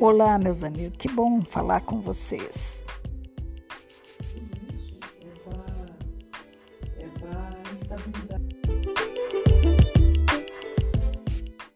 Olá, meus amigos, que bom falar com vocês.